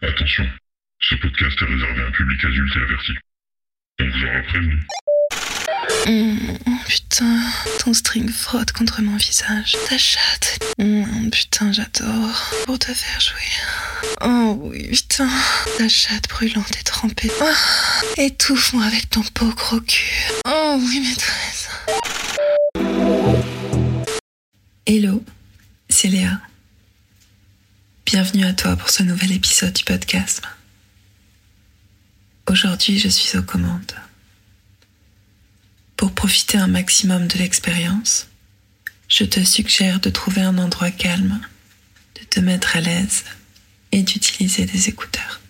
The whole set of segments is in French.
Attention, ce podcast est réservé à un public adulte et averti. On vous aura prévenu. Mmh, putain, ton string frotte contre mon visage. Ta chatte. Mmh, putain, j'adore. Pour te faire jouer. Oh oui, putain. Ta chatte brûlante et trempée. Ah, étouffe-moi avec ton peau gros cul. Oh oui, maîtresse. Hello, c'est Léa. Bienvenue à toi pour ce nouvel épisode du podcast. Aujourd'hui, je suis aux commandes. Pour profiter un maximum de l'expérience, je te suggère de trouver un endroit calme, de te mettre à l'aise et d'utiliser des écouteurs.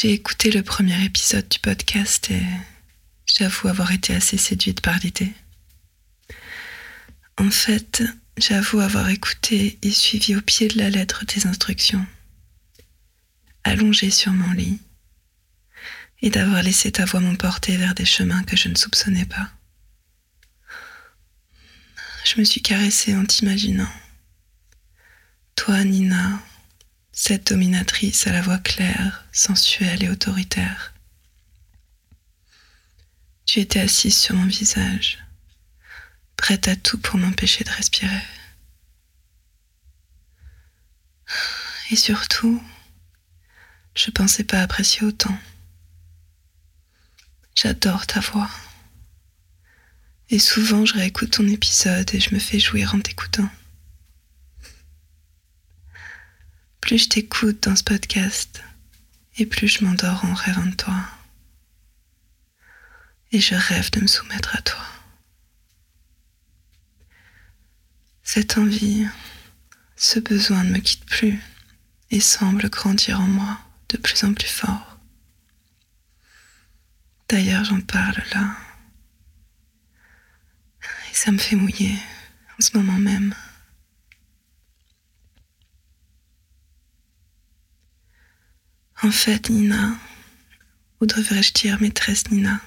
J'ai écouté le premier épisode du podcast et j'avoue avoir été assez séduite par l'idée. En fait, j'avoue avoir écouté et suivi au pied de la lettre tes instructions, allongée sur mon lit, et d'avoir laissé ta voix m'emporter vers des chemins que je ne soupçonnais pas. Je me suis caressée en t'imaginant toi, Nina, cette dominatrice à la voix claire, sensuelle et autoritaire. Tu étais assise sur mon visage, prête à tout pour m'empêcher de respirer. Et surtout, je pensais pas apprécier autant. J'adore ta voix. Et souvent, je réécoute ton épisode et je me fais jouir en t'écoutant. Plus je t'écoute dans ce podcast, et plus je m'endors en rêvant de toi. Et je rêve de me soumettre à toi. Cette envie, ce besoin ne me quitte plus et semble grandir en moi de plus en plus fort. D'ailleurs, j'en parle là. Et ça me fait mouiller en ce moment même. En fait, Nina, ou devrais-je dire maîtresse Nina,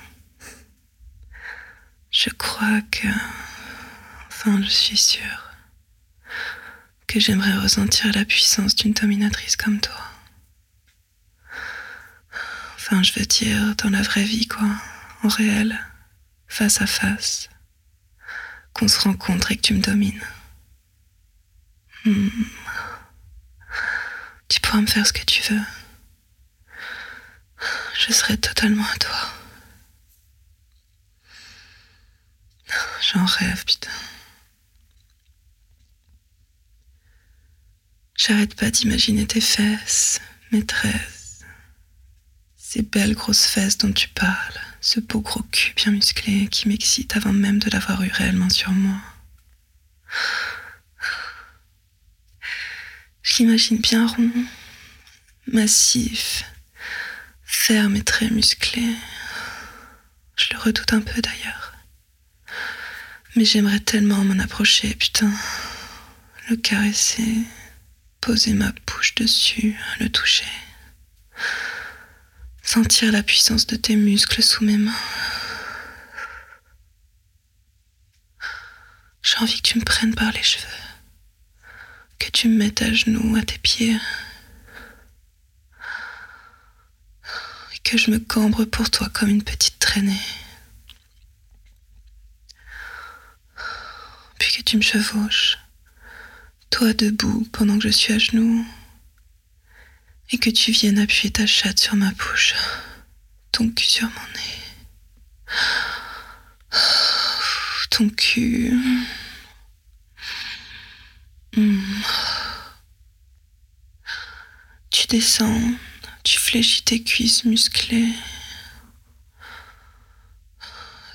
je crois que, enfin, je suis sûre que j'aimerais ressentir la puissance d'une dominatrice comme toi. Enfin, je veux dire, dans la vraie vie, quoi, en réel, face à face, qu'on se rencontre et que tu me domines. Hmm. Tu pourras me faire ce que tu veux je serai totalement à toi. J'en rêve, putain. J'arrête pas d'imaginer tes fesses, maîtresse. Ces belles grosses fesses dont tu parles, ce beau gros cul bien musclé qui m'excite avant même de l'avoir eu réellement sur moi. Je l'imagine bien rond, massif, ferme et très musclé. Je le redoute un peu d'ailleurs. Mais j'aimerais tellement m'en approcher, putain. Le caresser, poser ma bouche dessus, le toucher. Sentir la puissance de tes muscles sous mes mains. J'ai envie que tu me prennes par les cheveux. Que tu me mettes à genoux à tes pieds. Que je me cambre pour toi comme une petite traînée. Puis que tu me chevauches, toi debout pendant que je suis à genoux, et que tu viennes appuyer ta chatte sur ma bouche, ton cul sur mon nez. Ton cul. Hmm. Tu descends tu fléchis tes cuisses musclées.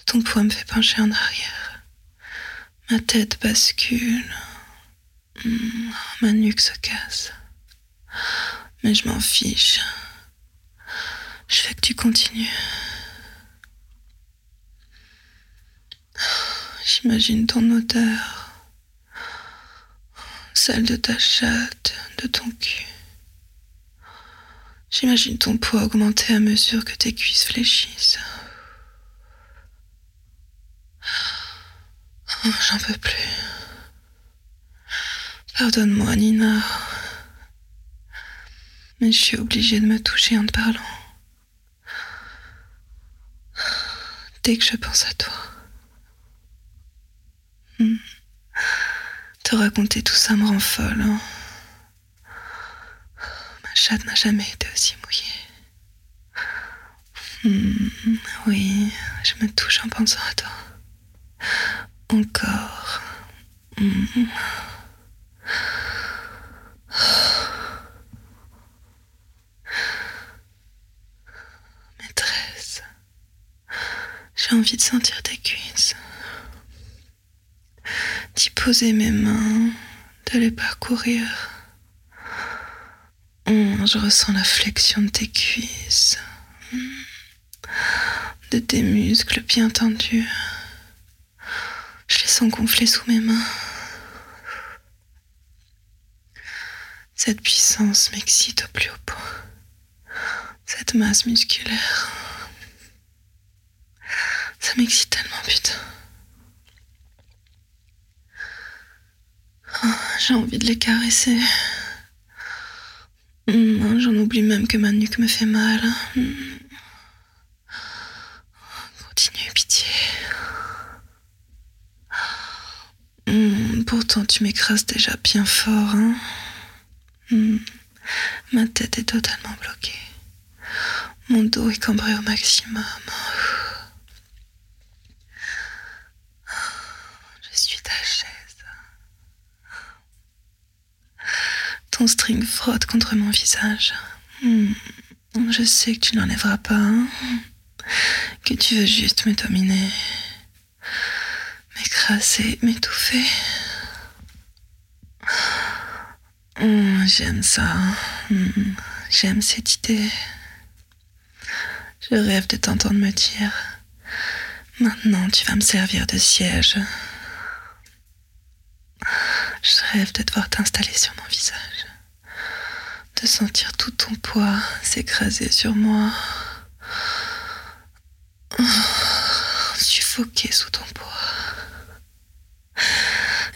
Ton poids me fait pencher en arrière. Ma tête bascule. Hmm, ma nuque se casse. Mais je m'en fiche. Je veux que tu continues. J'imagine ton odeur, celle de ta chatte, de ton cul. J'imagine ton poids augmenter à mesure que tes cuisses fléchissent. Oh, J'en peux plus. Pardonne-moi, Nina. Mais je suis obligée de me toucher en te parlant. Dès que je pense à toi. Hmm. Te raconter tout ça me rend folle. hein. Chatte n'a jamais été aussi mouillée. Hmm, Oui, je me touche en pensant à toi. Encore. Hmm. Maîtresse, j'ai envie de sentir tes cuisses, d'y poser mes mains, de les parcourir. Hum, je ressens la flexion de tes cuisses, hum, de tes muscles bien tendus. Je les sens gonfler sous mes mains. Cette puissance m'excite au plus haut point. Cette masse musculaire. Ça m'excite tellement, putain. Oh, J'ai envie de les caresser. Hum, J'en oublie même que ma nuque me fait mal. Hum. Continue, pitié. Hum, Pourtant, tu m'écrases déjà bien fort. Hein. Ma tête est totalement bloquée. Mon dos est cambré au maximum. Je suis ta chaise. Ton string frotte contre mon visage. Hmm. Je sais que tu n'enlèveras pas. hein. Que tu veux juste me dominer. M'écraser, m'étouffer. Hmm, J'aime ça. Hmm. J'aime cette idée. Je rêve de t'entendre me dire Maintenant, tu vas me servir de siège. Je rêve de devoir t'installer sur mon visage, de sentir tout ton poids s'écraser sur moi, suffoquer sous ton poids,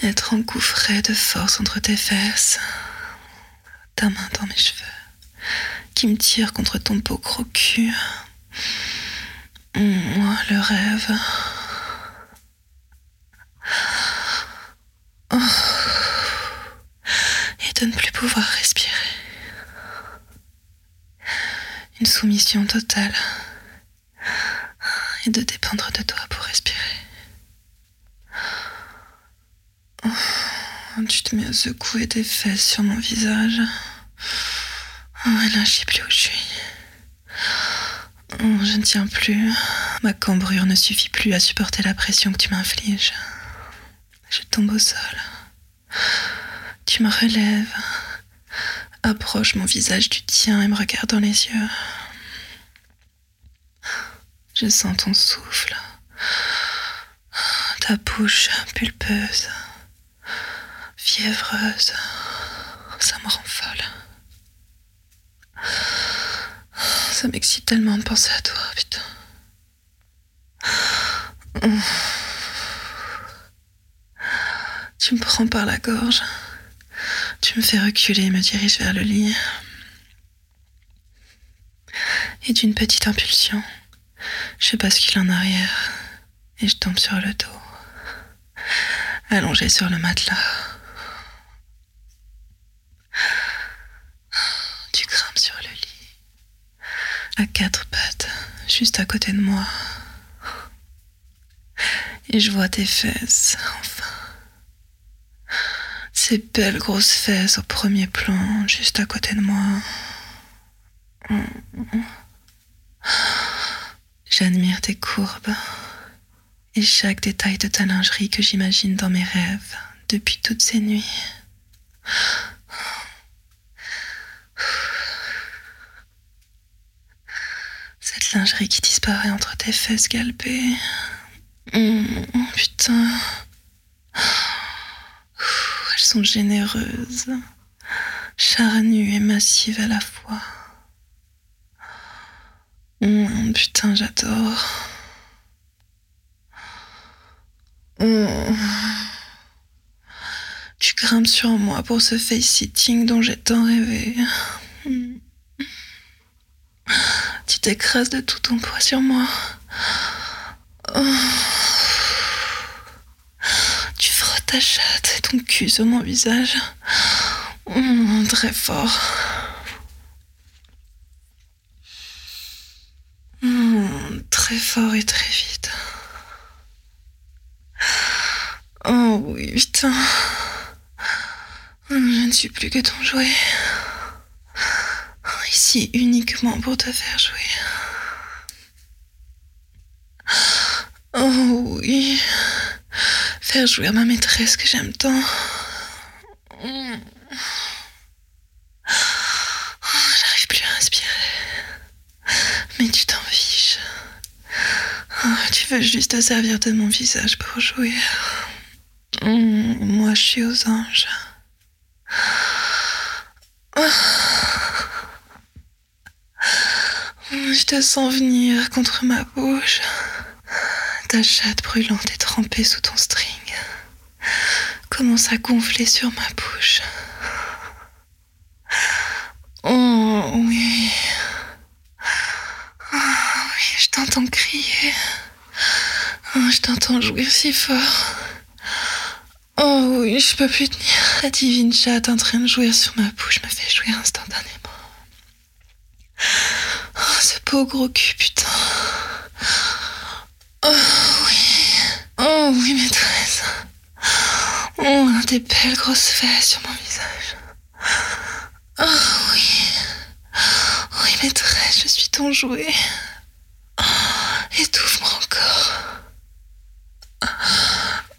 être engouffré de force entre tes fesses, ta main dans mes cheveux, qui me tire contre ton peau crocu. Moi, le rêve. Et de ne plus pouvoir respirer. Une soumission totale. Et de dépendre de toi pour respirer. Oh. Tu te mets à secouer tes fesses sur mon visage. Oh, et là, je sais plus où je suis. Oh, Je ne tiens plus. Ma cambrure ne suffit plus à supporter la pression que tu m'infliges. Je tombe au sol. Tu me relèves. Approche mon visage du tien et me regarde dans les yeux. Je sens ton souffle. Ta bouche pulpeuse. Fiévreuse. Ça me rend folle. Ça m'excite tellement de penser à toi, putain. Tu me prends par la gorge. Tu me fais reculer et me diriges vers le lit. Et d'une petite impulsion, je bascule en arrière et je tombe sur le dos, allongé sur le matelas. Tu grimpes sur le lit, à quatre pattes, juste à côté de moi. Et je vois tes fesses, enfin. Ces belles grosses fesses au premier plan, juste à côté de moi. J'admire tes courbes et chaque détail de ta lingerie que j'imagine dans mes rêves depuis toutes ces nuits. Cette lingerie qui disparaît entre tes fesses galbées. Mmh, putain. Elles sont généreuses, charnues et massives à la fois. Putain, j'adore. Mmh. Tu grimpes sur moi pour ce face-sitting dont j'ai tant rêvé. Mmh. Tu t'écrases de tout ton poids sur moi. Oh. Tu frottes ta chatte et ton cul sur mon visage. Très fort. Mmh, très fort et très vite. Oh oui, putain. Je ne suis plus que ton jouet. Ici uniquement pour te faire jouer. Oh oui. Faire jouer à ma maîtresse que j'aime tant. Oh, J'arrive plus à respirer. Mais tu t'en. Oh, tu veux juste te servir de mon visage pour jouer. Mm, moi, je suis aux anges. Je te sens venir contre ma bouche. Ta chatte brûlante est trempée sous ton string. Commence à gonfler sur ma bouche. Oh oui. Oh, oui, je t'entends crier. Oh, je t'entends jouir si fort. Oh oui, je peux plus tenir. La divine chatte en train de jouir sur ma bouche me fait jouir instantanément. Oh, ce beau gros cul, putain. Oh oui. Oh oui, maîtresse. Oh, tes belles grosses fesses sur mon visage. Oh oui. Oui, maîtresse, je suis ton jouet. Oh, Étouffe-moi encore.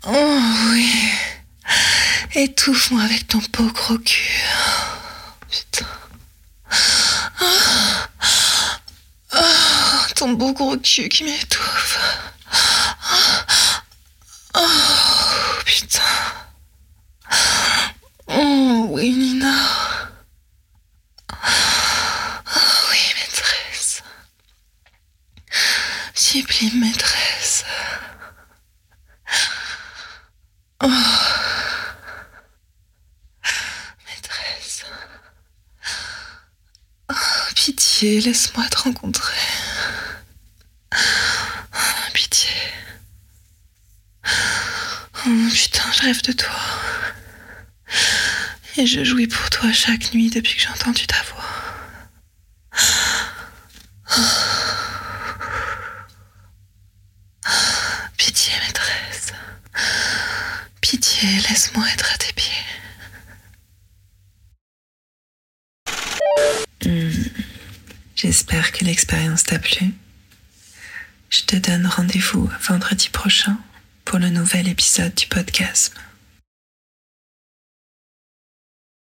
Oh oui. Étouffe-moi avec ton beau gros cul. Putain. Ton beau gros cul qui m'étouffe. Oh, oh, putain. Oh, oui, Nina. Oh, oui, maîtresse. Sublime maîtresse. Oh. Maîtresse. Oh, pitié, laisse-moi te rencontrer. Oh, pitié. Oh, putain, je rêve de toi. Et je jouis pour toi chaque nuit depuis que j'ai entendu ta voix. Pitié, maîtresse. Pitié, laisse-moi être à tes pieds. Hmm. J'espère que l'expérience t'a plu. Je te donne rendez-vous vendredi prochain pour le nouvel épisode du podcast.